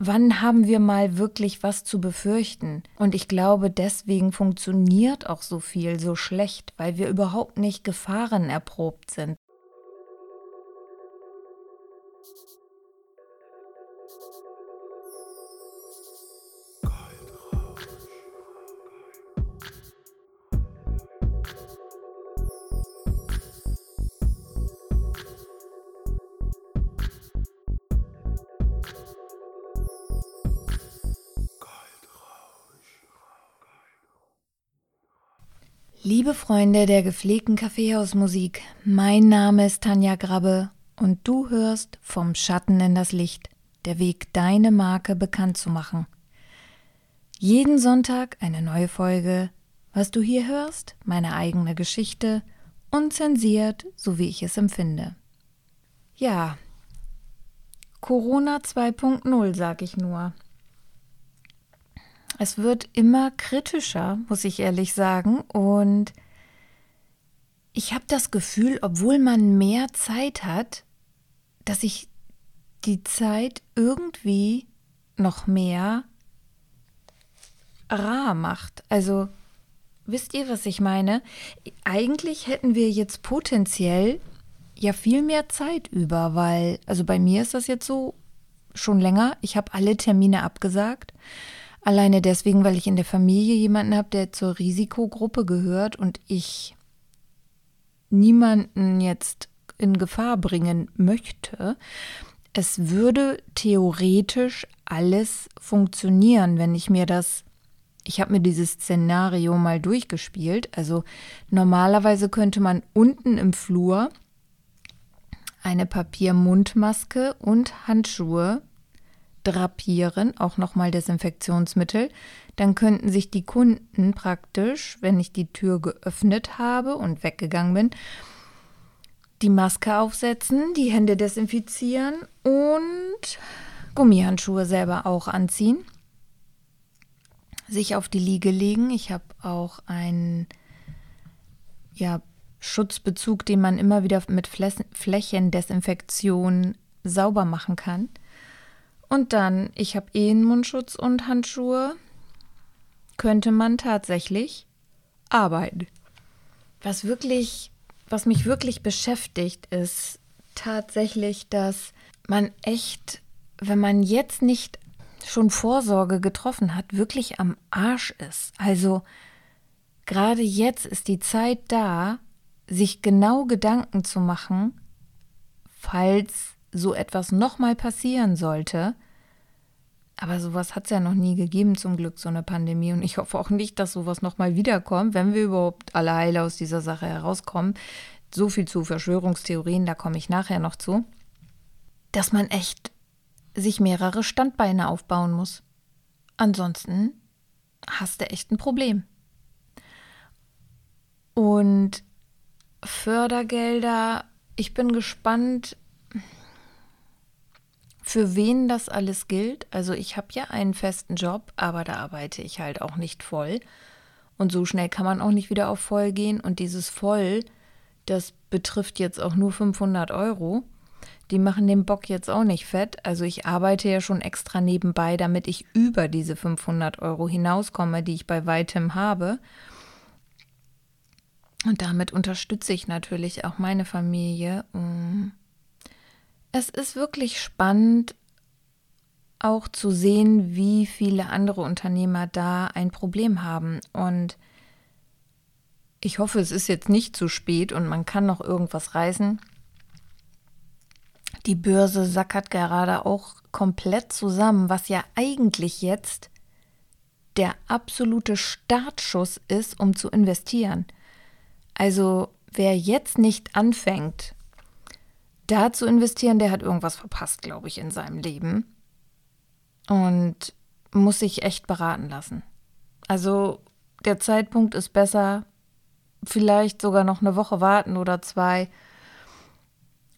Wann haben wir mal wirklich was zu befürchten? Und ich glaube, deswegen funktioniert auch so viel so schlecht, weil wir überhaupt nicht gefahrenerprobt sind. Liebe Freunde der gepflegten Kaffeehausmusik, mein Name ist Tanja Grabbe und du hörst vom Schatten in das Licht, der Weg, deine Marke bekannt zu machen. Jeden Sonntag eine neue Folge. Was du hier hörst, meine eigene Geschichte, unzensiert, so wie ich es empfinde. Ja, Corona 2.0, sag ich nur. Es wird immer kritischer, muss ich ehrlich sagen. Und ich habe das Gefühl, obwohl man mehr Zeit hat, dass sich die Zeit irgendwie noch mehr rar macht. Also wisst ihr, was ich meine? Eigentlich hätten wir jetzt potenziell ja viel mehr Zeit über, weil, also bei mir ist das jetzt so schon länger. Ich habe alle Termine abgesagt. Alleine deswegen, weil ich in der Familie jemanden habe, der zur Risikogruppe gehört und ich niemanden jetzt in Gefahr bringen möchte. Es würde theoretisch alles funktionieren, wenn ich mir das ich habe mir dieses Szenario mal durchgespielt. Also normalerweise könnte man unten im Flur eine Papiermundmaske und Handschuhe drapieren, auch nochmal Desinfektionsmittel. Dann könnten sich die Kunden praktisch, wenn ich die Tür geöffnet habe und weggegangen bin, die Maske aufsetzen, die Hände desinfizieren und Gummihandschuhe selber auch anziehen. Sich auf die Liege legen. Ich habe auch einen ja, Schutzbezug, den man immer wieder mit Flächendesinfektion sauber machen kann. Und dann, ich habe eh einen Mundschutz und Handschuhe, könnte man tatsächlich arbeiten. Was wirklich, was mich wirklich beschäftigt, ist tatsächlich, dass man echt, wenn man jetzt nicht schon Vorsorge getroffen hat, wirklich am Arsch ist. Also gerade jetzt ist die Zeit da, sich genau Gedanken zu machen, falls so etwas nochmal passieren sollte. Aber sowas hat es ja noch nie gegeben, zum Glück, so eine Pandemie. Und ich hoffe auch nicht, dass sowas nochmal wiederkommt, wenn wir überhaupt alle heile aus dieser Sache herauskommen. So viel zu Verschwörungstheorien, da komme ich nachher noch zu. Dass man echt sich mehrere Standbeine aufbauen muss. Ansonsten hast du echt ein Problem. Und Fördergelder, ich bin gespannt, für wen das alles gilt. Also ich habe ja einen festen Job, aber da arbeite ich halt auch nicht voll. Und so schnell kann man auch nicht wieder auf voll gehen. Und dieses voll, das betrifft jetzt auch nur 500 Euro. Die machen den Bock jetzt auch nicht fett. Also ich arbeite ja schon extra nebenbei, damit ich über diese 500 Euro hinauskomme, die ich bei weitem habe. Und damit unterstütze ich natürlich auch meine Familie, um es ist wirklich spannend, auch zu sehen, wie viele andere Unternehmer da ein Problem haben. Und ich hoffe, es ist jetzt nicht zu spät und man kann noch irgendwas reißen. Die Börse sackert gerade auch komplett zusammen, was ja eigentlich jetzt der absolute Startschuss ist, um zu investieren. Also wer jetzt nicht anfängt, da zu investieren, der hat irgendwas verpasst, glaube ich, in seinem Leben. Und muss sich echt beraten lassen. Also der Zeitpunkt ist besser, vielleicht sogar noch eine Woche warten oder zwei.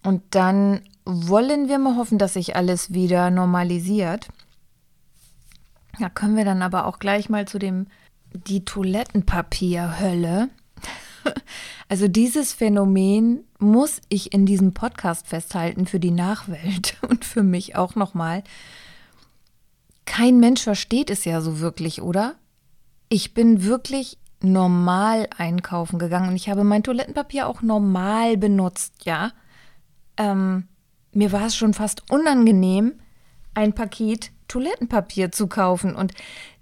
Und dann wollen wir mal hoffen, dass sich alles wieder normalisiert. Da können wir dann aber auch gleich mal zu dem die Toilettenpapierhölle. Also dieses Phänomen muss ich in diesem Podcast festhalten für die Nachwelt und für mich auch nochmal. kein Mensch versteht es ja so wirklich, oder? Ich bin wirklich normal einkaufen gegangen und ich habe mein Toilettenpapier auch normal benutzt, ja. Ähm, mir war es schon fast unangenehm, ein Paket Toilettenpapier zu kaufen. Und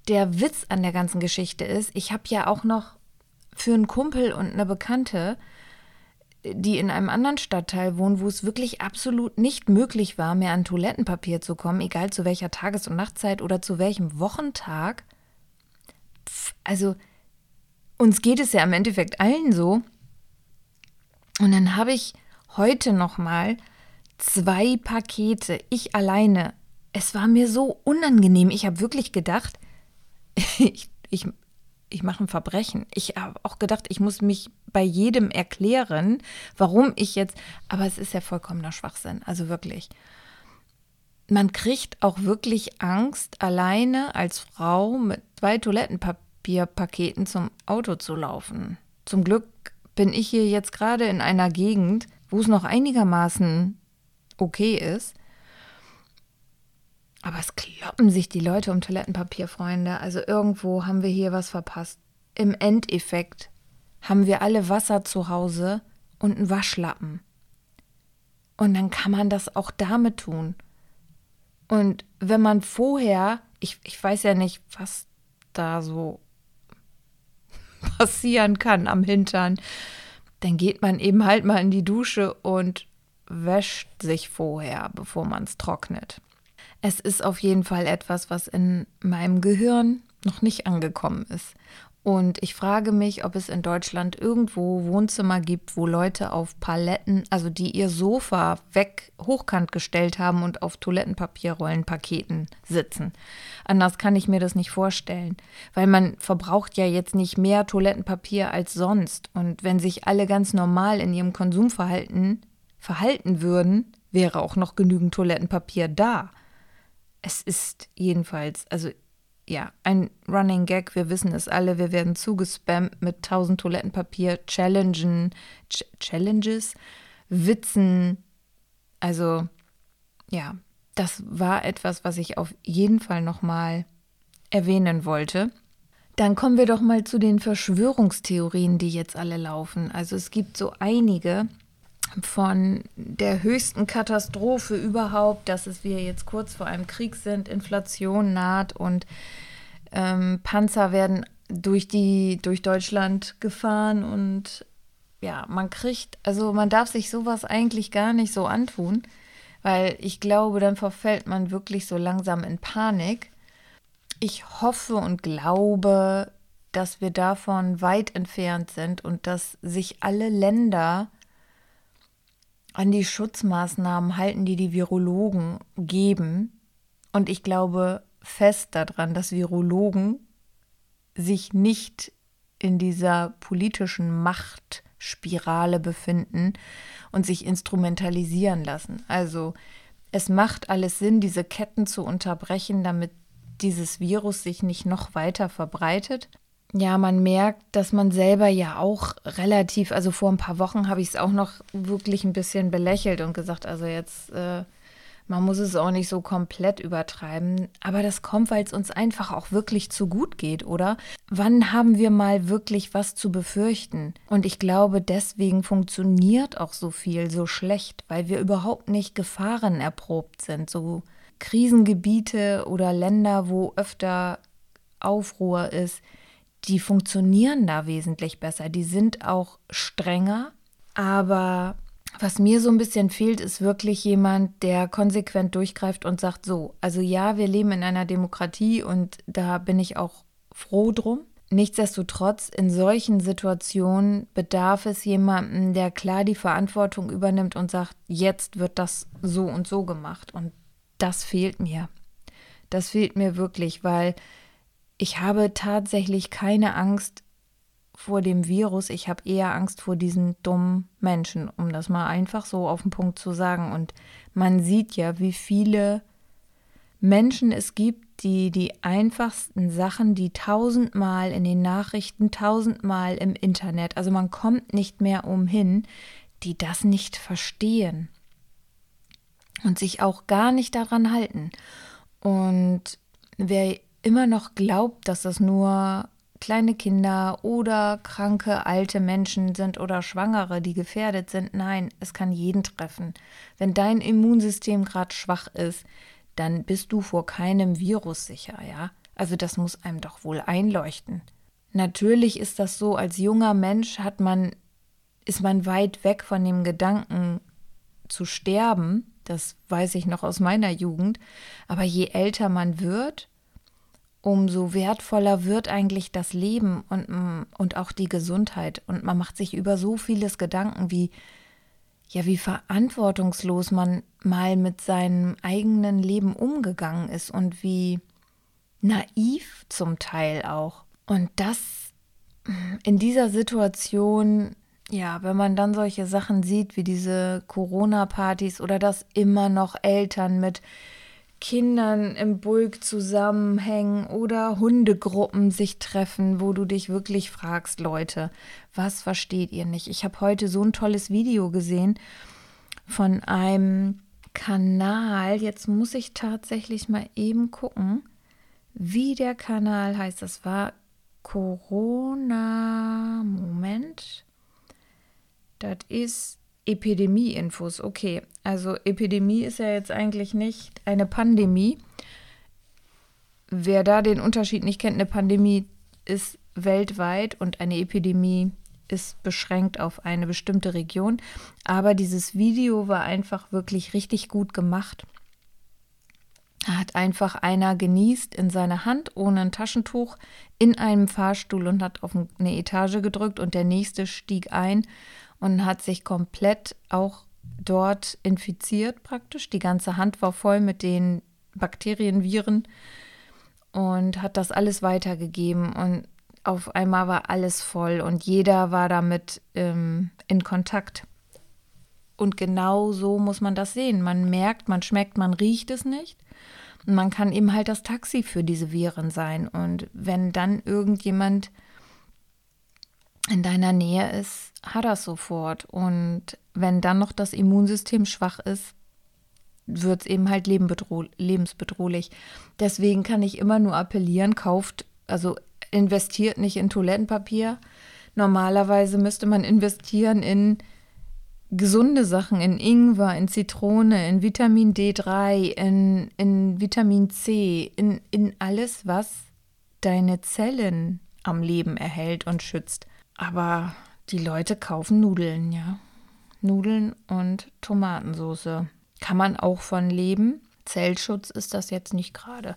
der Witz an der ganzen Geschichte ist, ich habe ja auch noch für einen Kumpel und eine Bekannte, die in einem anderen Stadtteil wohnen, wo es wirklich absolut nicht möglich war, mehr an Toilettenpapier zu kommen, egal zu welcher Tages- und Nachtzeit oder zu welchem Wochentag. Also uns geht es ja im Endeffekt allen so. Und dann habe ich heute noch mal zwei Pakete, ich alleine. Es war mir so unangenehm. Ich habe wirklich gedacht, ich, ich, ich mache ein Verbrechen. Ich habe auch gedacht, ich muss mich bei jedem erklären, warum ich jetzt. Aber es ist ja vollkommener Schwachsinn. Also wirklich. Man kriegt auch wirklich Angst, alleine als Frau mit zwei Toilettenpapierpaketen zum Auto zu laufen. Zum Glück bin ich hier jetzt gerade in einer Gegend, wo es noch einigermaßen okay ist. Aber es kloppen sich die Leute um Toilettenpapier, Freunde. Also irgendwo haben wir hier was verpasst. Im Endeffekt haben wir alle Wasser zu Hause und einen Waschlappen. Und dann kann man das auch damit tun. Und wenn man vorher, ich, ich weiß ja nicht, was da so passieren kann am Hintern, dann geht man eben halt mal in die Dusche und wäscht sich vorher, bevor man es trocknet. Es ist auf jeden Fall etwas, was in meinem Gehirn noch nicht angekommen ist. Und ich frage mich, ob es in Deutschland irgendwo Wohnzimmer gibt, wo Leute auf Paletten, also die ihr Sofa weg hochkant gestellt haben und auf Toilettenpapierrollenpaketen sitzen. Anders kann ich mir das nicht vorstellen, weil man verbraucht ja jetzt nicht mehr Toilettenpapier als sonst. Und wenn sich alle ganz normal in ihrem Konsumverhalten verhalten würden, wäre auch noch genügend Toilettenpapier da. Es ist jedenfalls, also ja, ein Running Gag. Wir wissen es alle. Wir werden zugespammt mit tausend Toilettenpapier, Challengen, Ch Challenges, Witzen. Also, ja, das war etwas, was ich auf jeden Fall nochmal erwähnen wollte. Dann kommen wir doch mal zu den Verschwörungstheorien, die jetzt alle laufen. Also es gibt so einige von der höchsten Katastrophe überhaupt, dass es wir jetzt kurz vor einem Krieg sind, Inflation naht und ähm, Panzer werden durch die durch Deutschland gefahren und ja, man kriegt, also man darf sich sowas eigentlich gar nicht so antun, weil ich glaube, dann verfällt man wirklich so langsam in Panik. Ich hoffe und glaube, dass wir davon weit entfernt sind und dass sich alle Länder an die Schutzmaßnahmen halten, die die Virologen geben. Und ich glaube fest daran, dass Virologen sich nicht in dieser politischen Machtspirale befinden und sich instrumentalisieren lassen. Also es macht alles Sinn, diese Ketten zu unterbrechen, damit dieses Virus sich nicht noch weiter verbreitet. Ja, man merkt, dass man selber ja auch relativ, also vor ein paar Wochen habe ich es auch noch wirklich ein bisschen belächelt und gesagt, also jetzt, äh, man muss es auch nicht so komplett übertreiben. Aber das kommt, weil es uns einfach auch wirklich zu gut geht, oder? Wann haben wir mal wirklich was zu befürchten? Und ich glaube, deswegen funktioniert auch so viel so schlecht, weil wir überhaupt nicht Gefahren erprobt sind. So Krisengebiete oder Länder, wo öfter Aufruhr ist die funktionieren da wesentlich besser. Die sind auch strenger, aber was mir so ein bisschen fehlt, ist wirklich jemand, der konsequent durchgreift und sagt so, also ja, wir leben in einer Demokratie und da bin ich auch froh drum. Nichtsdestotrotz, in solchen Situationen bedarf es jemanden, der klar die Verantwortung übernimmt und sagt, jetzt wird das so und so gemacht. Und das fehlt mir. Das fehlt mir wirklich, weil ich habe tatsächlich keine Angst vor dem Virus. Ich habe eher Angst vor diesen dummen Menschen, um das mal einfach so auf den Punkt zu sagen. Und man sieht ja, wie viele Menschen es gibt, die die einfachsten Sachen, die tausendmal in den Nachrichten, tausendmal im Internet, also man kommt nicht mehr umhin, die das nicht verstehen und sich auch gar nicht daran halten. Und wer immer noch glaubt, dass das nur kleine Kinder oder kranke alte Menschen sind oder Schwangere, die gefährdet sind. Nein, es kann jeden treffen. Wenn dein Immunsystem gerade schwach ist, dann bist du vor keinem Virus sicher, ja? Also das muss einem doch wohl einleuchten. Natürlich ist das so, als junger Mensch hat man ist man weit weg von dem Gedanken zu sterben, das weiß ich noch aus meiner Jugend, aber je älter man wird, umso wertvoller wird eigentlich das Leben und, und auch die Gesundheit. Und man macht sich über so vieles Gedanken, wie, ja, wie verantwortungslos man mal mit seinem eigenen Leben umgegangen ist und wie naiv zum Teil auch. Und das in dieser Situation, ja, wenn man dann solche Sachen sieht wie diese Corona-Partys oder dass immer noch Eltern mit Kindern im Bulk zusammenhängen oder Hundegruppen sich treffen, wo du dich wirklich fragst, Leute, was versteht ihr nicht? Ich habe heute so ein tolles Video gesehen von einem Kanal. Jetzt muss ich tatsächlich mal eben gucken, wie der Kanal heißt. Das war Corona. Moment. Das ist Epidemie-Infos. Okay, also Epidemie ist ja jetzt eigentlich nicht eine Pandemie. Wer da den Unterschied nicht kennt, eine Pandemie ist weltweit und eine Epidemie ist beschränkt auf eine bestimmte Region. Aber dieses Video war einfach wirklich richtig gut gemacht. Hat einfach einer genießt in seiner Hand ohne ein Taschentuch in einem Fahrstuhl und hat auf eine Etage gedrückt und der nächste stieg ein und hat sich komplett auch dort infiziert praktisch. Die ganze Hand war voll mit den Bakterien, Viren und hat das alles weitergegeben und auf einmal war alles voll und jeder war damit ähm, in Kontakt. Und genau so muss man das sehen. Man merkt, man schmeckt, man riecht es nicht. Und man kann eben halt das Taxi für diese Viren sein. Und wenn dann irgendjemand in deiner Nähe ist, hat er sofort. Und wenn dann noch das Immunsystem schwach ist, wird es eben halt lebensbedrohlich. Deswegen kann ich immer nur appellieren, kauft, also investiert nicht in Toilettenpapier. Normalerweise müsste man investieren in gesunde Sachen, in Ingwer, in Zitrone, in Vitamin D3, in, in Vitamin C, in, in alles, was deine Zellen am Leben erhält und schützt. Aber die Leute kaufen Nudeln, ja. Nudeln und Tomatensauce. Kann man auch von leben. Zellschutz ist das jetzt nicht gerade.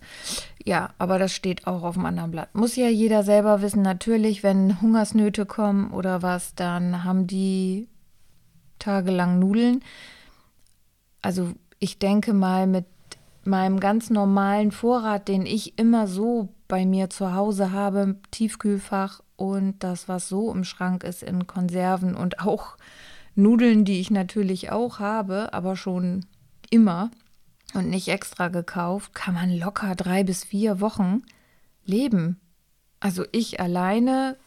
Ja, aber das steht auch auf dem anderen Blatt. Muss ja jeder selber wissen. Natürlich, wenn Hungersnöte kommen oder was, dann haben die tagelang Nudeln. Also ich denke mal, mit meinem ganz normalen Vorrat, den ich immer so bei mir zu Hause habe, Tiefkühlfach und das, was so im Schrank ist in Konserven und auch Nudeln, die ich natürlich auch habe, aber schon immer und nicht extra gekauft, kann man locker drei bis vier Wochen leben. Also ich alleine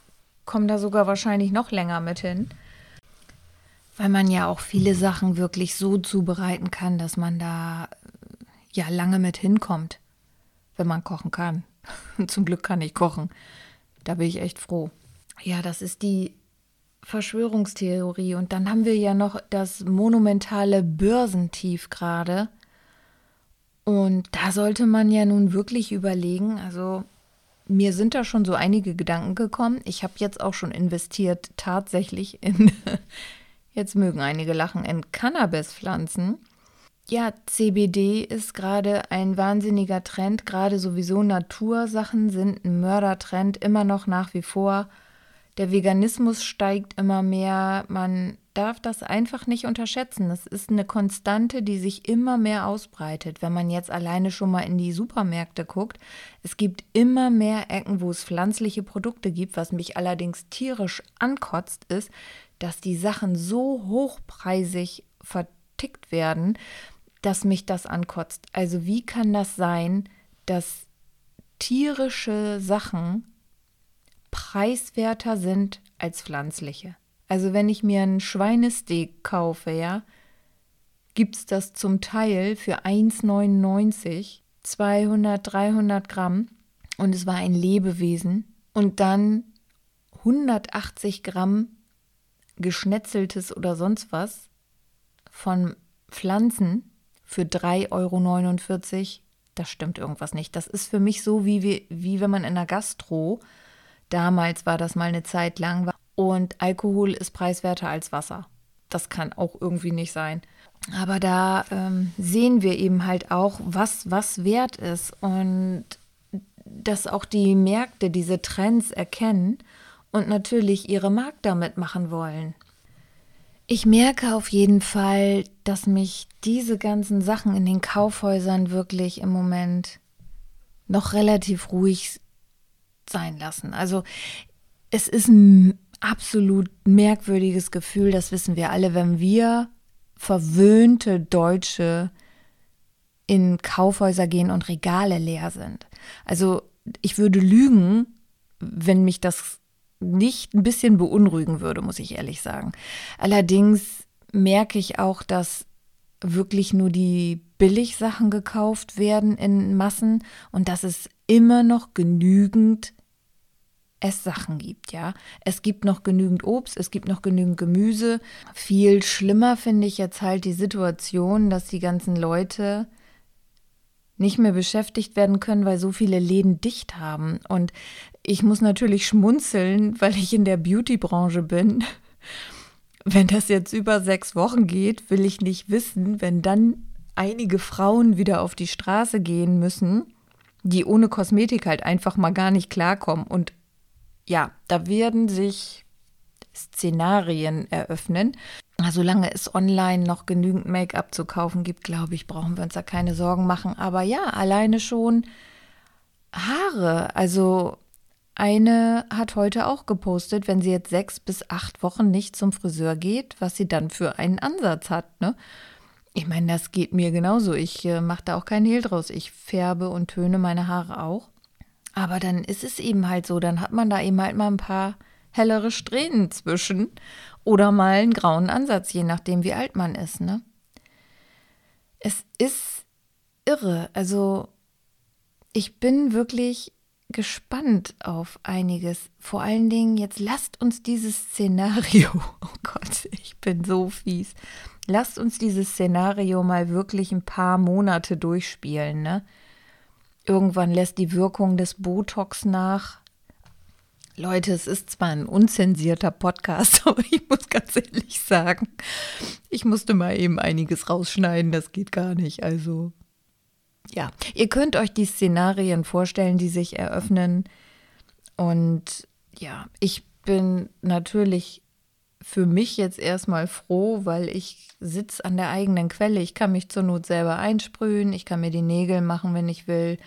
komme da sogar wahrscheinlich noch länger mit hin, weil man ja auch viele Sachen wirklich so zubereiten kann, dass man da ja lange mit hinkommt, wenn man kochen kann. Zum Glück kann ich kochen. Da bin ich echt froh. Ja, das ist die Verschwörungstheorie. Und dann haben wir ja noch das monumentale Börsentief gerade. Und da sollte man ja nun wirklich überlegen, also mir sind da schon so einige Gedanken gekommen. Ich habe jetzt auch schon investiert tatsächlich in, jetzt mögen einige lachen, in Cannabispflanzen. Ja, CBD ist gerade ein wahnsinniger Trend. Gerade sowieso Natursachen sind ein Mördertrend, immer noch nach wie vor. Der Veganismus steigt immer mehr. Man darf das einfach nicht unterschätzen. Das ist eine Konstante, die sich immer mehr ausbreitet. Wenn man jetzt alleine schon mal in die Supermärkte guckt, es gibt immer mehr Ecken, wo es pflanzliche Produkte gibt. Was mich allerdings tierisch ankotzt, ist, dass die Sachen so hochpreisig vertickt werden, dass mich das ankotzt. Also wie kann das sein, dass tierische Sachen preiswerter sind als pflanzliche? Also wenn ich mir einen Schweinesteak kaufe, ja, gibt es das zum Teil für 1,99 200, 300 Gramm und es war ein Lebewesen und dann 180 Gramm geschnetzeltes oder sonst was von Pflanzen für 3,49 Euro, das stimmt irgendwas nicht. Das ist für mich so, wie, wie, wie wenn man in der Gastro, damals war das mal eine Zeit lang, und Alkohol ist preiswerter als Wasser. Das kann auch irgendwie nicht sein. Aber da ähm, sehen wir eben halt auch, was, was wert ist und dass auch die Märkte diese Trends erkennen und natürlich ihre Markt damit machen wollen. Ich merke auf jeden Fall, dass mich diese ganzen Sachen in den Kaufhäusern wirklich im Moment noch relativ ruhig sein lassen. Also es ist ein absolut merkwürdiges Gefühl, das wissen wir alle, wenn wir verwöhnte Deutsche in Kaufhäuser gehen und Regale leer sind. Also ich würde lügen, wenn mich das nicht ein bisschen beunruhigen würde, muss ich ehrlich sagen. Allerdings merke ich auch, dass wirklich nur die Billigsachen gekauft werden in Massen und dass es immer noch genügend Esssachen gibt, ja. Es gibt noch genügend Obst, es gibt noch genügend Gemüse. Viel schlimmer finde ich jetzt halt die Situation, dass die ganzen Leute nicht mehr beschäftigt werden können, weil so viele Läden dicht haben. Und ich muss natürlich schmunzeln, weil ich in der Beauty-Branche bin. Wenn das jetzt über sechs Wochen geht, will ich nicht wissen, wenn dann einige Frauen wieder auf die Straße gehen müssen, die ohne Kosmetik halt einfach mal gar nicht klarkommen und ja, da werden sich Szenarien eröffnen. Solange es online noch genügend Make-up zu kaufen gibt, glaube ich, brauchen wir uns da keine Sorgen machen. Aber ja, alleine schon Haare. Also eine hat heute auch gepostet, wenn sie jetzt sechs bis acht Wochen nicht zum Friseur geht, was sie dann für einen Ansatz hat. Ne? Ich meine, das geht mir genauso. Ich äh, mache da auch keinen Hehl draus. Ich färbe und töne meine Haare auch. Aber dann ist es eben halt so, dann hat man da eben halt mal ein paar hellere Strähnen zwischen oder mal einen grauen Ansatz, je nachdem, wie alt man ist, ne? Es ist irre. Also, ich bin wirklich gespannt auf einiges. Vor allen Dingen, jetzt lasst uns dieses Szenario, oh Gott, ich bin so fies. Lasst uns dieses Szenario mal wirklich ein paar Monate durchspielen, ne? Irgendwann lässt die Wirkung des Botox nach. Leute, es ist zwar ein unzensierter Podcast, aber ich muss ganz ehrlich sagen, ich musste mal eben einiges rausschneiden, das geht gar nicht. Also, ja, ihr könnt euch die Szenarien vorstellen, die sich eröffnen. Und ja, ich bin natürlich für mich jetzt erstmal froh, weil ich sitze an der eigenen Quelle. Ich kann mich zur Not selber einsprühen, ich kann mir die Nägel machen, wenn ich will.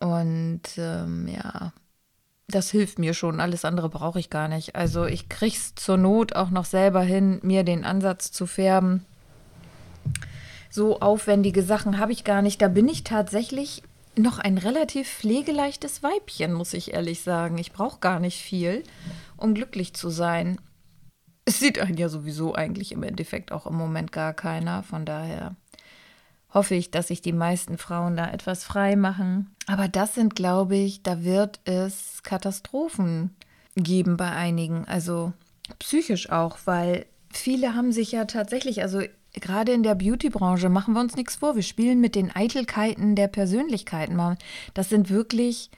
Und ähm, ja, das hilft mir schon. Alles andere brauche ich gar nicht. Also ich kriege es zur Not auch noch selber hin, mir den Ansatz zu färben. So aufwendige Sachen habe ich gar nicht. Da bin ich tatsächlich noch ein relativ pflegeleichtes Weibchen, muss ich ehrlich sagen. Ich brauche gar nicht viel, um glücklich zu sein. Es sieht einen ja sowieso eigentlich im Endeffekt auch im Moment gar keiner. Von daher hoffe ich, dass sich die meisten Frauen da etwas frei machen. Aber das sind, glaube ich, da wird es Katastrophen geben bei einigen. Also psychisch auch, weil viele haben sich ja tatsächlich, also gerade in der Beauty-Branche machen wir uns nichts vor. Wir spielen mit den Eitelkeiten der Persönlichkeiten. Das sind wirklich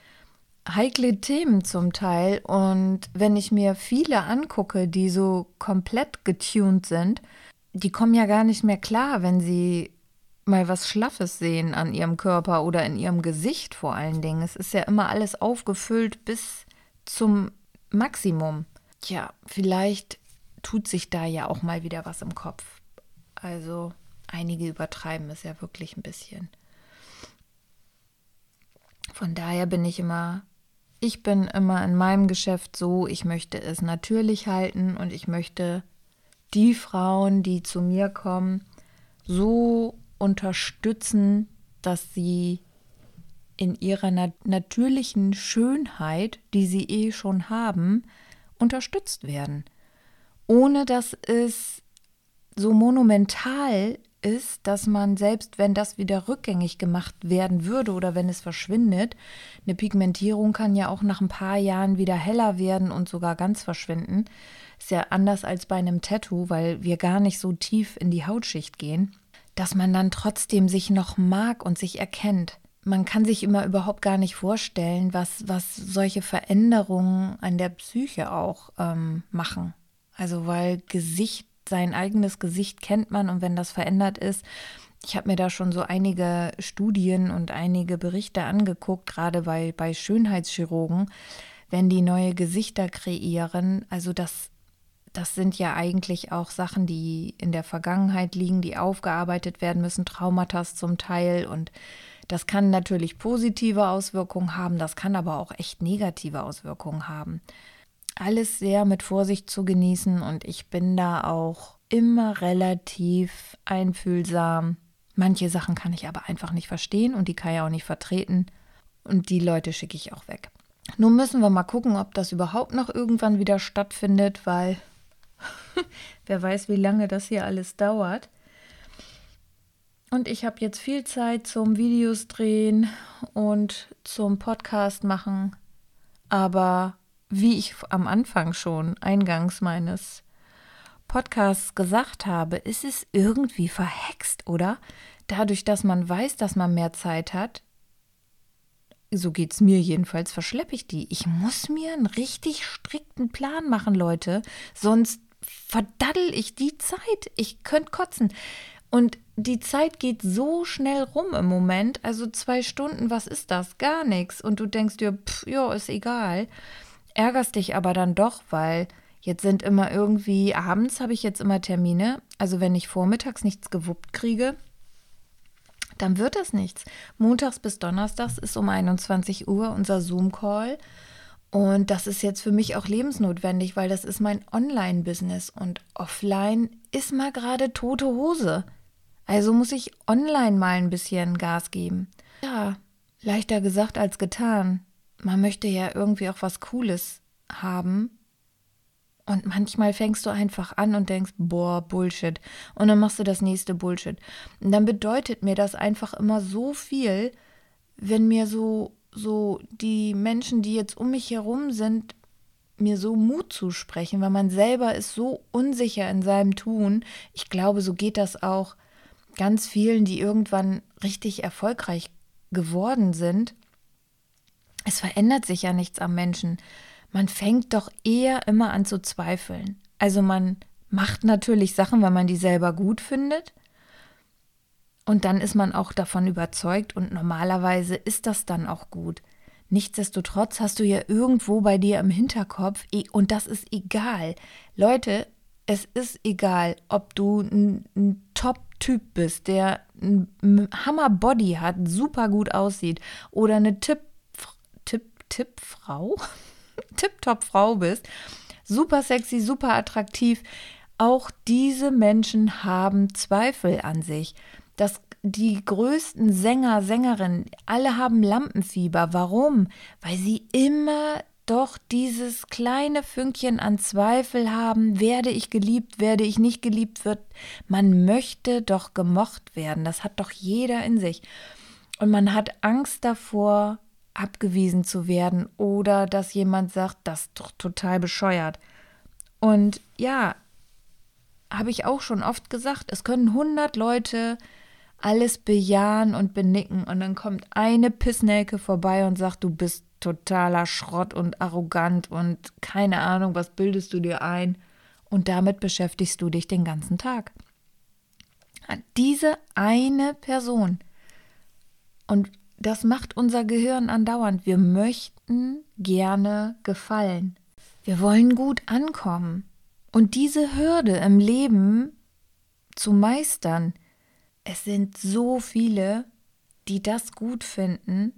heikle Themen zum Teil. Und wenn ich mir viele angucke, die so komplett getuned sind, die kommen ja gar nicht mehr klar, wenn sie mal was Schlaffes sehen an ihrem Körper oder in ihrem Gesicht vor allen Dingen. Es ist ja immer alles aufgefüllt bis zum Maximum. Tja, vielleicht tut sich da ja auch mal wieder was im Kopf. Also einige übertreiben es ja wirklich ein bisschen. Von daher bin ich immer ich bin immer in meinem Geschäft so, ich möchte es natürlich halten und ich möchte die Frauen, die zu mir kommen, so unterstützen, dass sie in ihrer nat natürlichen Schönheit, die sie eh schon haben, unterstützt werden. Ohne dass es so monumental ist, dass man selbst wenn das wieder rückgängig gemacht werden würde oder wenn es verschwindet, eine Pigmentierung kann ja auch nach ein paar Jahren wieder heller werden und sogar ganz verschwinden. Ist ja anders als bei einem Tattoo, weil wir gar nicht so tief in die Hautschicht gehen, dass man dann trotzdem sich noch mag und sich erkennt. Man kann sich immer überhaupt gar nicht vorstellen, was, was solche Veränderungen an der Psyche auch ähm, machen. Also weil Gesicht sein eigenes Gesicht kennt man und wenn das verändert ist, ich habe mir da schon so einige Studien und einige Berichte angeguckt, gerade bei, bei Schönheitschirurgen, wenn die neue Gesichter kreieren. Also das, das sind ja eigentlich auch Sachen, die in der Vergangenheit liegen, die aufgearbeitet werden müssen, Traumata zum Teil. Und das kann natürlich positive Auswirkungen haben, das kann aber auch echt negative Auswirkungen haben alles sehr mit Vorsicht zu genießen und ich bin da auch immer relativ einfühlsam. Manche Sachen kann ich aber einfach nicht verstehen und die kann ich auch nicht vertreten und die Leute schicke ich auch weg. Nun müssen wir mal gucken, ob das überhaupt noch irgendwann wieder stattfindet, weil wer weiß, wie lange das hier alles dauert. Und ich habe jetzt viel Zeit zum Videos drehen und zum Podcast machen. Aber wie ich am Anfang schon eingangs meines Podcasts gesagt habe, ist es irgendwie verhext, oder? Dadurch, dass man weiß, dass man mehr Zeit hat, so geht es mir jedenfalls, verschleppe ich die. Ich muss mir einen richtig strikten Plan machen, Leute, sonst verdaddel ich die Zeit. Ich könnte kotzen. Und die Zeit geht so schnell rum im Moment. Also zwei Stunden, was ist das? Gar nichts. Und du denkst dir, pff, ja, ist egal ärgerst dich aber dann doch, weil jetzt sind immer irgendwie, abends habe ich jetzt immer Termine. Also wenn ich vormittags nichts gewuppt kriege, dann wird das nichts. Montags bis Donnerstags ist um 21 Uhr unser Zoom-Call. Und das ist jetzt für mich auch lebensnotwendig, weil das ist mein Online-Business und offline ist mal gerade tote Hose. Also muss ich online mal ein bisschen Gas geben. Ja, leichter gesagt als getan man möchte ja irgendwie auch was Cooles haben. Und manchmal fängst du einfach an und denkst, boah, Bullshit. Und dann machst du das nächste Bullshit. Und dann bedeutet mir das einfach immer so viel, wenn mir so, so die Menschen, die jetzt um mich herum sind, mir so Mut zusprechen, weil man selber ist so unsicher in seinem Tun. Ich glaube, so geht das auch ganz vielen, die irgendwann richtig erfolgreich geworden sind es verändert sich ja nichts am Menschen. Man fängt doch eher immer an zu zweifeln. Also man macht natürlich Sachen, weil man die selber gut findet. Und dann ist man auch davon überzeugt und normalerweise ist das dann auch gut. Nichtsdestotrotz hast du ja irgendwo bei dir im Hinterkopf, und das ist egal. Leute, es ist egal, ob du ein, ein Top-Typ bist, der ein Hammer-Body hat, super gut aussieht, oder eine Tipp Tippfrau, Tipptopp-Frau bist, super sexy, super attraktiv, auch diese Menschen haben Zweifel an sich. Das, die größten Sänger, Sängerinnen, alle haben Lampenfieber. Warum? Weil sie immer doch dieses kleine Fünkchen an Zweifel haben, werde ich geliebt, werde ich nicht geliebt wird. Man möchte doch gemocht werden, das hat doch jeder in sich. Und man hat Angst davor, abgewiesen zu werden oder dass jemand sagt, das ist doch total bescheuert. Und ja, habe ich auch schon oft gesagt, es können 100 Leute alles bejahen und benicken und dann kommt eine Pissnelke vorbei und sagt, du bist totaler Schrott und arrogant und keine Ahnung, was bildest du dir ein? Und damit beschäftigst du dich den ganzen Tag. Diese eine Person. Und das macht unser Gehirn andauernd. Wir möchten gerne gefallen. Wir wollen gut ankommen. Und diese Hürde im Leben zu meistern, es sind so viele, die das gut finden,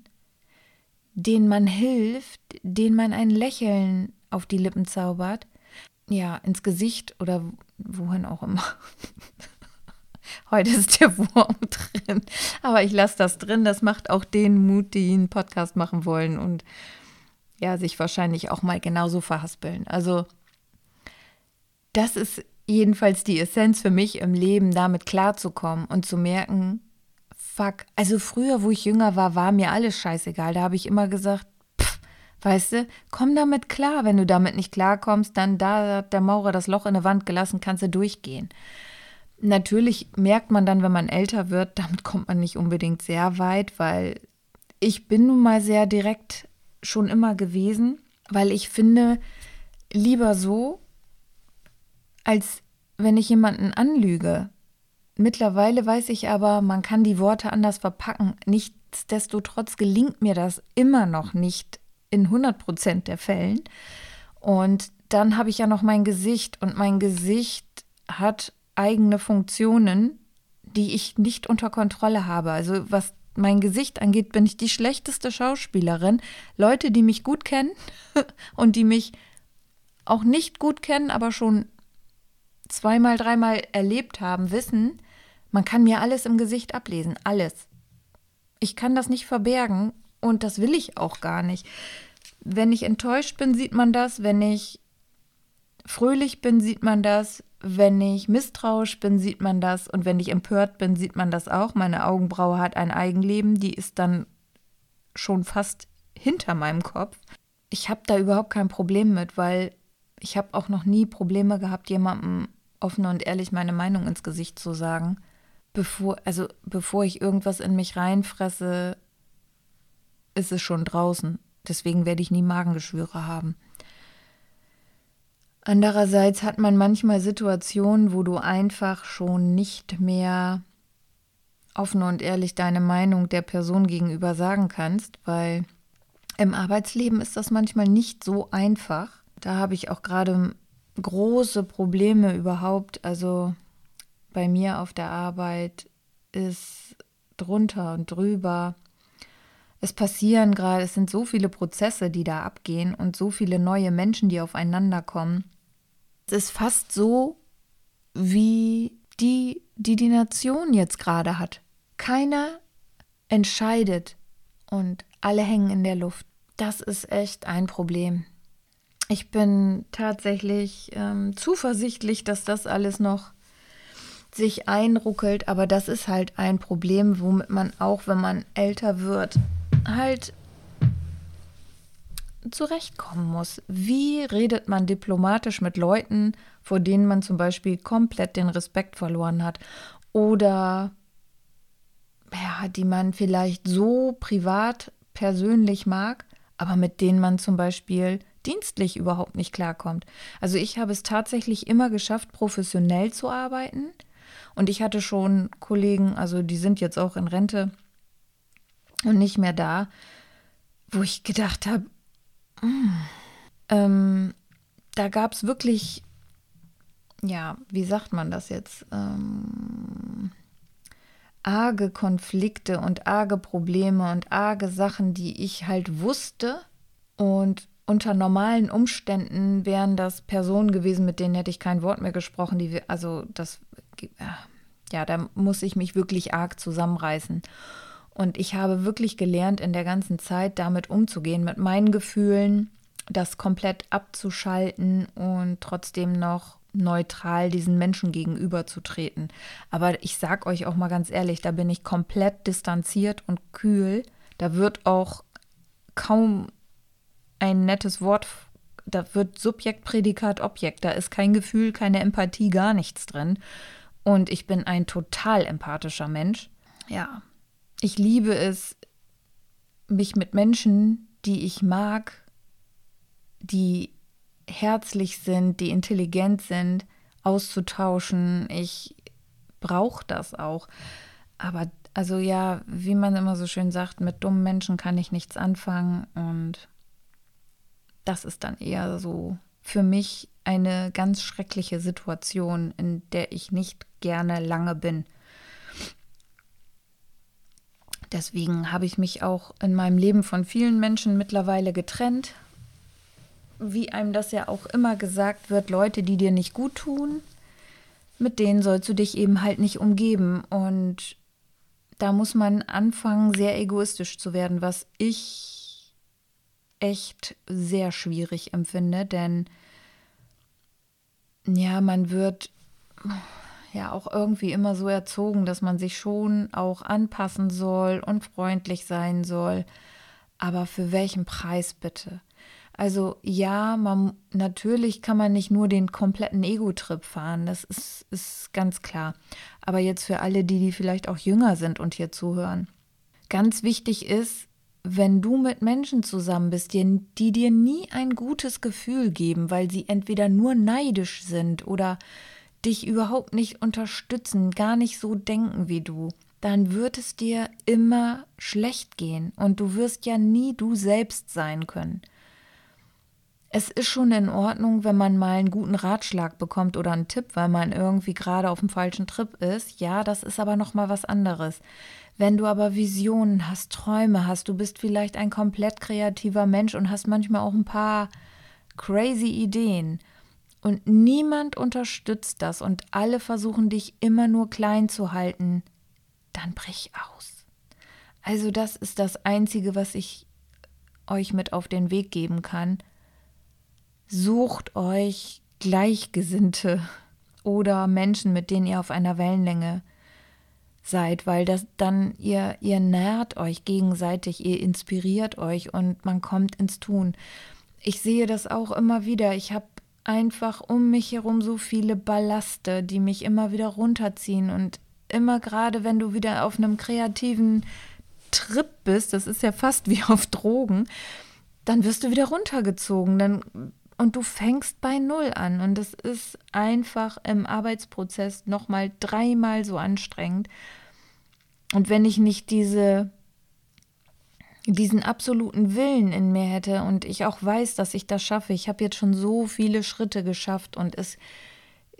denen man hilft, denen man ein Lächeln auf die Lippen zaubert, ja, ins Gesicht oder wohin auch immer. Heute ist der Wurm drin. Aber ich lasse das drin. Das macht auch den Mut, die einen Podcast machen wollen und ja, sich wahrscheinlich auch mal genauso verhaspeln. Also, das ist jedenfalls die Essenz für mich im Leben, damit klarzukommen und zu merken, fuck, also früher, wo ich jünger war, war mir alles scheißegal. Da habe ich immer gesagt, pff, weißt du, komm damit klar. Wenn du damit nicht klarkommst, dann da hat der Maurer das Loch in der Wand gelassen, kannst du durchgehen. Natürlich merkt man dann, wenn man älter wird, damit kommt man nicht unbedingt sehr weit, weil ich bin nun mal sehr direkt schon immer gewesen, weil ich finde, lieber so, als wenn ich jemanden anlüge. Mittlerweile weiß ich aber, man kann die Worte anders verpacken. Nichtsdestotrotz gelingt mir das immer noch nicht in 100 Prozent der Fällen. Und dann habe ich ja noch mein Gesicht und mein Gesicht hat eigene Funktionen, die ich nicht unter Kontrolle habe. Also was mein Gesicht angeht, bin ich die schlechteste Schauspielerin. Leute, die mich gut kennen und die mich auch nicht gut kennen, aber schon zweimal, dreimal erlebt haben, wissen, man kann mir alles im Gesicht ablesen. Alles. Ich kann das nicht verbergen und das will ich auch gar nicht. Wenn ich enttäuscht bin, sieht man das. Wenn ich fröhlich bin, sieht man das. Wenn ich misstrauisch bin, sieht man das. Und wenn ich empört bin, sieht man das auch. Meine Augenbraue hat ein Eigenleben, die ist dann schon fast hinter meinem Kopf. Ich habe da überhaupt kein Problem mit, weil ich habe auch noch nie Probleme gehabt, jemandem offen und ehrlich meine Meinung ins Gesicht zu sagen. Bevor, also bevor ich irgendwas in mich reinfresse, ist es schon draußen. Deswegen werde ich nie Magengeschwüre haben. Andererseits hat man manchmal Situationen, wo du einfach schon nicht mehr offen und ehrlich deine Meinung der Person gegenüber sagen kannst, weil im Arbeitsleben ist das manchmal nicht so einfach. Da habe ich auch gerade große Probleme überhaupt. Also bei mir auf der Arbeit ist drunter und drüber. Es passieren gerade, es sind so viele Prozesse, die da abgehen und so viele neue Menschen, die aufeinander kommen. Es ist fast so wie die, die die Nation jetzt gerade hat. Keiner entscheidet und alle hängen in der Luft. Das ist echt ein Problem. Ich bin tatsächlich ähm, zuversichtlich, dass das alles noch sich einruckelt, aber das ist halt ein Problem, womit man auch, wenn man älter wird, halt zurechtkommen muss. Wie redet man diplomatisch mit Leuten, vor denen man zum Beispiel komplett den Respekt verloren hat oder ja, die man vielleicht so privat persönlich mag, aber mit denen man zum Beispiel dienstlich überhaupt nicht klarkommt. Also ich habe es tatsächlich immer geschafft, professionell zu arbeiten. Und ich hatte schon Kollegen, also die sind jetzt auch in Rente und nicht mehr da, wo ich gedacht habe, ähm, da gab es wirklich, ja, wie sagt man das jetzt? Ähm, arge Konflikte und arge Probleme und arge Sachen, die ich halt wusste. Und unter normalen Umständen wären das Personen gewesen, mit denen hätte ich kein Wort mehr gesprochen. Die, also das, ja, da muss ich mich wirklich arg zusammenreißen. Und ich habe wirklich gelernt, in der ganzen Zeit damit umzugehen, mit meinen Gefühlen, das komplett abzuschalten und trotzdem noch neutral diesen Menschen gegenüberzutreten. Aber ich sag euch auch mal ganz ehrlich, da bin ich komplett distanziert und kühl. Da wird auch kaum ein nettes Wort, da wird Subjekt, Prädikat, Objekt. Da ist kein Gefühl, keine Empathie, gar nichts drin. Und ich bin ein total empathischer Mensch. Ja, ich liebe es, mich mit Menschen, die ich mag, die herzlich sind, die intelligent sind, auszutauschen. Ich brauche das auch. Aber also ja, wie man immer so schön sagt, mit dummen Menschen kann ich nichts anfangen und das ist dann eher so für mich eine ganz schreckliche Situation, in der ich nicht gerne lange bin. Deswegen habe ich mich auch in meinem Leben von vielen Menschen mittlerweile getrennt. Wie einem das ja auch immer gesagt wird, Leute, die dir nicht gut tun, mit denen sollst du dich eben halt nicht umgeben. Und da muss man anfangen, sehr egoistisch zu werden, was ich echt sehr schwierig empfinde, denn ja, man wird ja auch irgendwie immer so erzogen, dass man sich schon auch anpassen soll und freundlich sein soll. Aber für welchen Preis bitte? Also ja, man natürlich kann man nicht nur den kompletten Ego-Trip fahren, das ist, ist ganz klar. Aber jetzt für alle, die, die vielleicht auch jünger sind und hier zuhören. Ganz wichtig ist, wenn du mit Menschen zusammen bist, die, die dir nie ein gutes Gefühl geben, weil sie entweder nur neidisch sind oder dich überhaupt nicht unterstützen, gar nicht so denken wie du, dann wird es dir immer schlecht gehen und du wirst ja nie du selbst sein können. Es ist schon in Ordnung, wenn man mal einen guten Ratschlag bekommt oder einen Tipp, weil man irgendwie gerade auf dem falschen Trip ist. Ja, das ist aber noch mal was anderes. Wenn du aber Visionen hast, Träume hast, du bist vielleicht ein komplett kreativer Mensch und hast manchmal auch ein paar crazy Ideen und niemand unterstützt das und alle versuchen dich immer nur klein zu halten, dann brich aus. Also das ist das Einzige, was ich euch mit auf den Weg geben kann. Sucht euch Gleichgesinnte oder Menschen, mit denen ihr auf einer Wellenlänge seid, weil das dann ihr ihr nährt euch gegenseitig, ihr inspiriert euch und man kommt ins Tun. Ich sehe das auch immer wieder. Ich habe einfach um mich herum so viele Ballaste, die mich immer wieder runterziehen und immer gerade, wenn du wieder auf einem kreativen Trip bist, das ist ja fast wie auf Drogen, dann wirst du wieder runtergezogen, dann und du fängst bei Null an. Und das ist einfach im Arbeitsprozess nochmal dreimal so anstrengend. Und wenn ich nicht diese, diesen absoluten Willen in mir hätte und ich auch weiß, dass ich das schaffe, ich habe jetzt schon so viele Schritte geschafft und es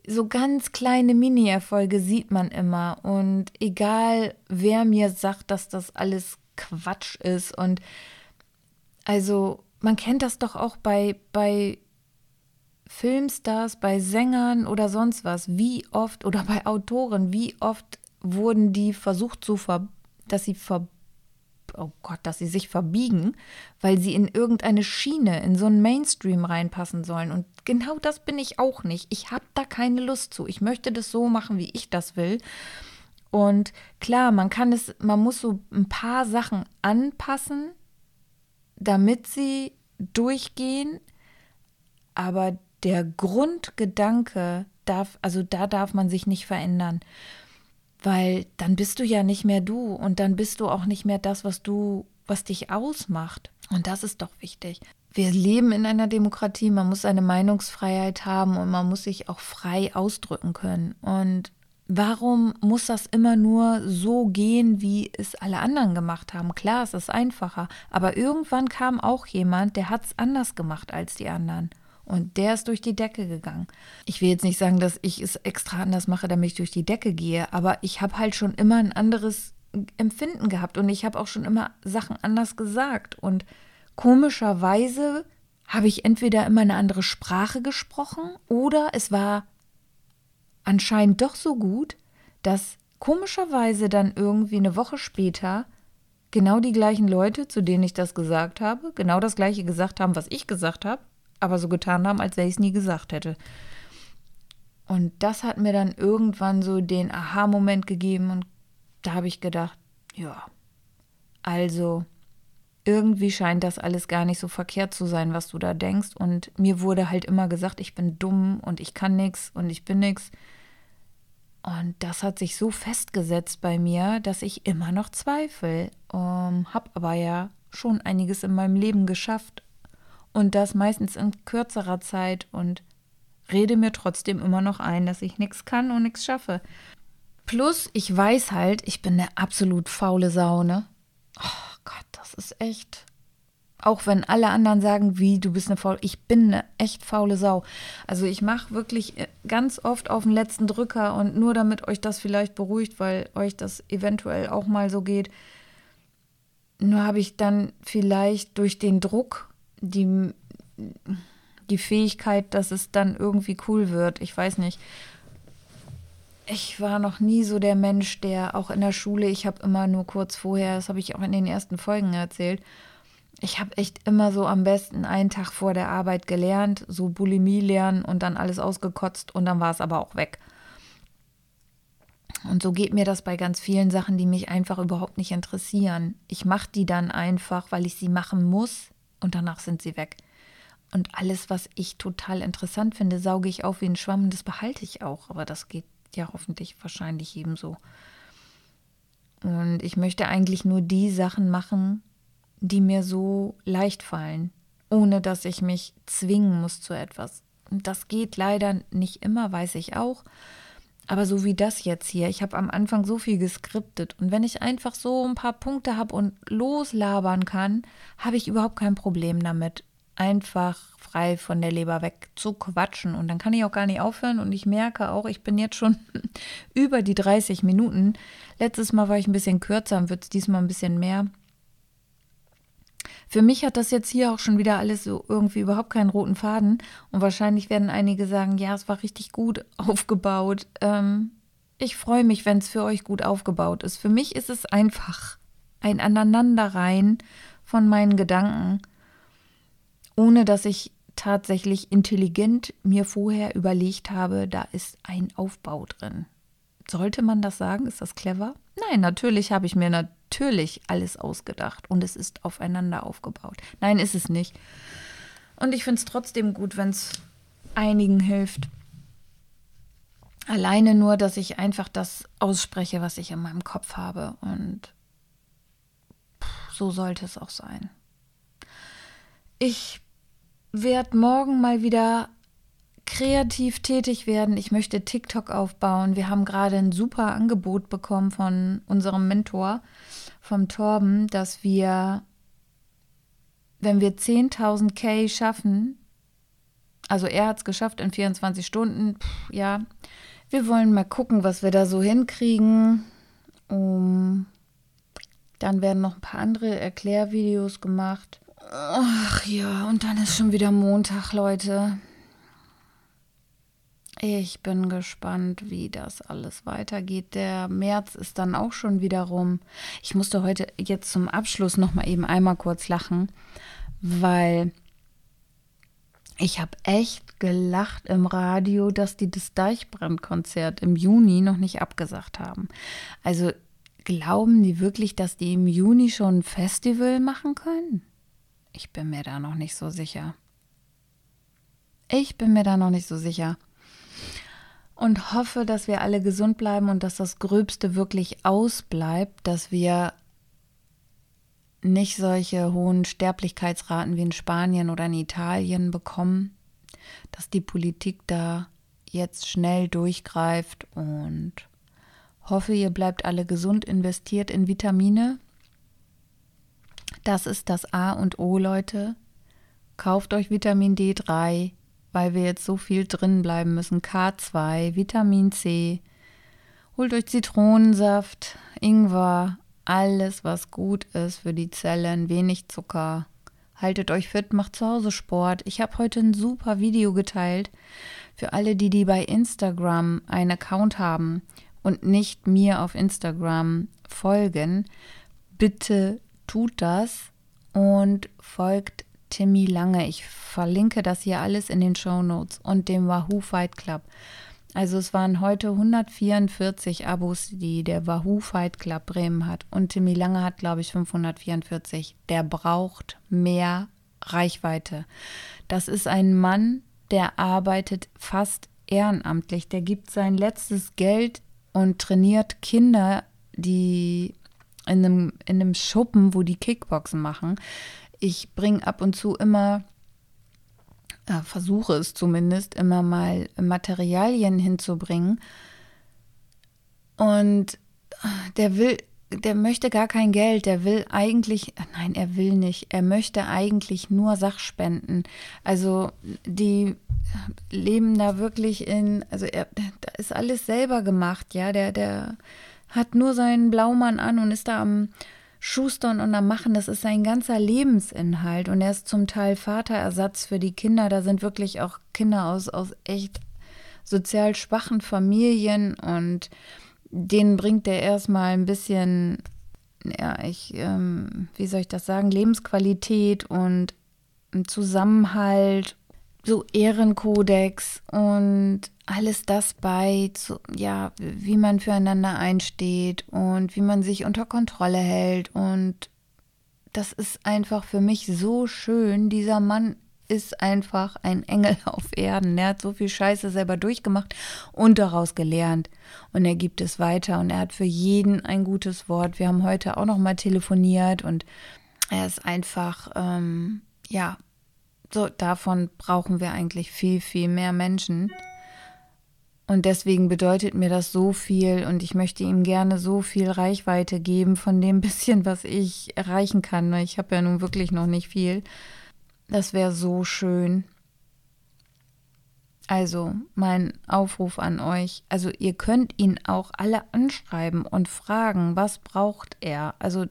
so ganz kleine Mini-Erfolge sieht man immer. Und egal, wer mir sagt, dass das alles Quatsch ist und also man kennt das doch auch bei, bei Filmstars, bei Sängern oder sonst was, wie oft oder bei Autoren, wie oft wurden die versucht zu ver, dass sie ver, oh Gott, dass sie sich verbiegen, weil sie in irgendeine Schiene, in so einen Mainstream reinpassen sollen. Und genau das bin ich auch nicht. Ich habe da keine Lust zu. Ich möchte das so machen, wie ich das will. Und klar, man kann es, man muss so ein paar Sachen anpassen, damit sie durchgehen. Aber der Grundgedanke darf, also da darf man sich nicht verändern, weil dann bist du ja nicht mehr du und dann bist du auch nicht mehr das, was du, was dich ausmacht. Und das ist doch wichtig. Wir leben in einer Demokratie, man muss eine Meinungsfreiheit haben und man muss sich auch frei ausdrücken können. Und warum muss das immer nur so gehen, wie es alle anderen gemacht haben? Klar, es ist einfacher, aber irgendwann kam auch jemand, der hat es anders gemacht als die anderen. Und der ist durch die Decke gegangen. Ich will jetzt nicht sagen, dass ich es extra anders mache, damit ich durch die Decke gehe, aber ich habe halt schon immer ein anderes Empfinden gehabt und ich habe auch schon immer Sachen anders gesagt. Und komischerweise habe ich entweder immer eine andere Sprache gesprochen oder es war anscheinend doch so gut, dass komischerweise dann irgendwie eine Woche später genau die gleichen Leute, zu denen ich das gesagt habe, genau das gleiche gesagt haben, was ich gesagt habe aber so getan haben, als wenn ich es nie gesagt hätte. Und das hat mir dann irgendwann so den Aha-Moment gegeben und da habe ich gedacht, ja, also irgendwie scheint das alles gar nicht so verkehrt zu sein, was du da denkst. Und mir wurde halt immer gesagt, ich bin dumm und ich kann nichts und ich bin nichts. Und das hat sich so festgesetzt bei mir, dass ich immer noch zweifle. Um, hab aber ja schon einiges in meinem Leben geschafft und das meistens in kürzerer Zeit und rede mir trotzdem immer noch ein, dass ich nichts kann und nichts schaffe. Plus, ich weiß halt, ich bin eine absolut faule Sau, ne? Oh Gott, das ist echt. Auch wenn alle anderen sagen, wie, du bist eine faule, ich bin eine echt faule Sau. Also ich mache wirklich äh, ganz oft auf den letzten Drücker und nur damit euch das vielleicht beruhigt, weil euch das eventuell auch mal so geht. Nur habe ich dann vielleicht durch den Druck die, die Fähigkeit, dass es dann irgendwie cool wird. Ich weiß nicht. Ich war noch nie so der Mensch, der auch in der Schule, ich habe immer nur kurz vorher, das habe ich auch in den ersten Folgen erzählt, ich habe echt immer so am besten einen Tag vor der Arbeit gelernt, so Bulimie lernen und dann alles ausgekotzt und dann war es aber auch weg. Und so geht mir das bei ganz vielen Sachen, die mich einfach überhaupt nicht interessieren. Ich mache die dann einfach, weil ich sie machen muss und danach sind sie weg. Und alles, was ich total interessant finde, sauge ich auf wie ein Schwamm und das behalte ich auch. Aber das geht ja hoffentlich wahrscheinlich ebenso. Und ich möchte eigentlich nur die Sachen machen, die mir so leicht fallen, ohne dass ich mich zwingen muss zu etwas. Und das geht leider nicht immer, weiß ich auch. Aber so wie das jetzt hier, ich habe am Anfang so viel geskriptet und wenn ich einfach so ein paar Punkte habe und loslabern kann, habe ich überhaupt kein Problem damit, einfach frei von der Leber weg zu quatschen und dann kann ich auch gar nicht aufhören und ich merke auch, ich bin jetzt schon über die 30 Minuten. Letztes Mal war ich ein bisschen kürzer und wird es diesmal ein bisschen mehr. Für mich hat das jetzt hier auch schon wieder alles so irgendwie überhaupt keinen roten Faden. Und wahrscheinlich werden einige sagen, ja, es war richtig gut aufgebaut. Ähm, ich freue mich, wenn es für euch gut aufgebaut ist. Für mich ist es einfach ein Aneinanderreihen von meinen Gedanken, ohne dass ich tatsächlich intelligent mir vorher überlegt habe, da ist ein Aufbau drin. Sollte man das sagen? Ist das clever? Nein, natürlich habe ich mir natürlich alles ausgedacht und es ist aufeinander aufgebaut. Nein, ist es nicht. Und ich finde es trotzdem gut, wenn es einigen hilft. Alleine nur, dass ich einfach das ausspreche, was ich in meinem Kopf habe. Und so sollte es auch sein. Ich werde morgen mal wieder kreativ tätig werden. Ich möchte TikTok aufbauen. Wir haben gerade ein super Angebot bekommen von unserem Mentor, vom Torben, dass wir, wenn wir 10.000 K schaffen, also er hat es geschafft in 24 Stunden, pff, ja, wir wollen mal gucken, was wir da so hinkriegen. Um, dann werden noch ein paar andere Erklärvideos gemacht. Ach ja, und dann ist schon wieder Montag, Leute. Ich bin gespannt, wie das alles weitergeht. Der März ist dann auch schon wieder rum. Ich musste heute jetzt zum Abschluss noch mal eben einmal kurz lachen, weil ich habe echt gelacht im Radio, dass die das Deichbrandkonzert im Juni noch nicht abgesagt haben. Also glauben die wirklich, dass die im Juni schon ein Festival machen können? Ich bin mir da noch nicht so sicher. Ich bin mir da noch nicht so sicher und hoffe, dass wir alle gesund bleiben und dass das Gröbste wirklich ausbleibt, dass wir nicht solche hohen Sterblichkeitsraten wie in Spanien oder in Italien bekommen, dass die Politik da jetzt schnell durchgreift und hoffe, ihr bleibt alle gesund investiert in Vitamine. Das ist das A und O, Leute. Kauft euch Vitamin D3, weil wir jetzt so viel drin bleiben müssen. K2, Vitamin C. Holt euch Zitronensaft, Ingwer, alles, was gut ist für die Zellen, wenig Zucker. Haltet euch fit, macht zu Hause Sport. Ich habe heute ein super Video geteilt für alle, die, die bei Instagram einen Account haben und nicht mir auf Instagram folgen. Bitte tut das und folgt Timmy Lange. Ich verlinke das hier alles in den Show Notes und dem Wahoo Fight Club. Also es waren heute 144 Abos, die der Wahoo Fight Club Bremen hat. Und Timmy Lange hat, glaube ich, 544. Der braucht mehr Reichweite. Das ist ein Mann, der arbeitet fast ehrenamtlich. Der gibt sein letztes Geld und trainiert Kinder, die in einem, in einem Schuppen, wo die Kickboxen machen ich bringe ab und zu immer, äh, versuche es zumindest, immer mal Materialien hinzubringen. Und der will, der möchte gar kein Geld, der will eigentlich, nein, er will nicht, er möchte eigentlich nur Sachspenden. Also die leben da wirklich in, also er, da ist alles selber gemacht, ja, der, der hat nur seinen Blaumann an und ist da am Schustern und am Machen, das ist sein ganzer Lebensinhalt und er ist zum Teil Vaterersatz für die Kinder. Da sind wirklich auch Kinder aus, aus echt sozial schwachen Familien und denen bringt er erstmal ein bisschen, ja, ich, ähm, wie soll ich das sagen, Lebensqualität und Zusammenhalt so Ehrenkodex und alles das bei, zu, ja, wie man füreinander einsteht und wie man sich unter Kontrolle hält. Und das ist einfach für mich so schön. Dieser Mann ist einfach ein Engel auf Erden. Er hat so viel Scheiße selber durchgemacht und daraus gelernt. Und er gibt es weiter und er hat für jeden ein gutes Wort. Wir haben heute auch noch mal telefoniert und er ist einfach, ähm, ja, so davon brauchen wir eigentlich viel, viel mehr Menschen. Und deswegen bedeutet mir das so viel und ich möchte ihm gerne so viel Reichweite geben von dem bisschen, was ich erreichen kann. Ich habe ja nun wirklich noch nicht viel. Das wäre so schön. Also mein Aufruf an euch. Also ihr könnt ihn auch alle anschreiben und fragen, was braucht er. Also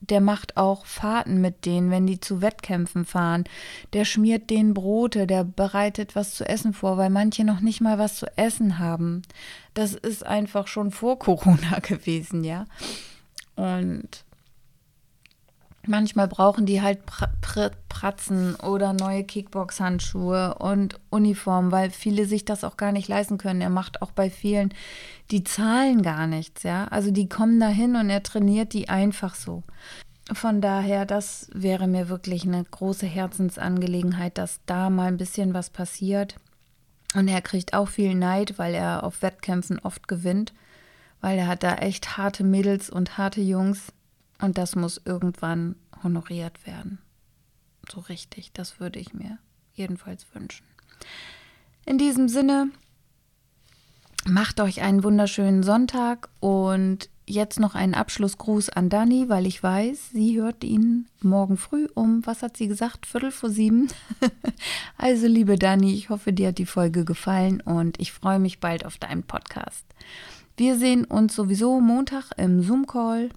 der macht auch Fahrten mit denen, wenn die zu Wettkämpfen fahren. Der schmiert denen Brote, der bereitet was zu essen vor, weil manche noch nicht mal was zu essen haben. Das ist einfach schon vor Corona gewesen, ja. Und manchmal brauchen die halt Pr Pr Pratzen oder neue Kickbox-Handschuhe und Uniform, weil viele sich das auch gar nicht leisten können. Er macht auch bei vielen, die zahlen gar nichts, ja. Also die kommen dahin und er trainiert die einfach so. Von daher, das wäre mir wirklich eine große Herzensangelegenheit, dass da mal ein bisschen was passiert. Und er kriegt auch viel Neid, weil er auf Wettkämpfen oft gewinnt, weil er hat da echt harte Mädels und harte Jungs und das muss irgendwann honoriert werden. So richtig, das würde ich mir jedenfalls wünschen. In diesem Sinne, macht euch einen wunderschönen Sonntag und jetzt noch einen Abschlussgruß an Dani, weil ich weiß, sie hört ihn morgen früh um, was hat sie gesagt, Viertel vor sieben. also liebe Dani, ich hoffe, dir hat die Folge gefallen und ich freue mich bald auf deinen Podcast. Wir sehen uns sowieso Montag im Zoom-Call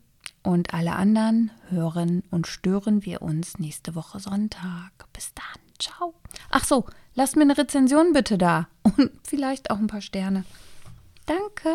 und alle anderen hören und stören wir uns nächste Woche Sonntag. Bis dann. Ciao. Ach so, lasst mir eine Rezension bitte da. Und vielleicht auch ein paar Sterne. Danke.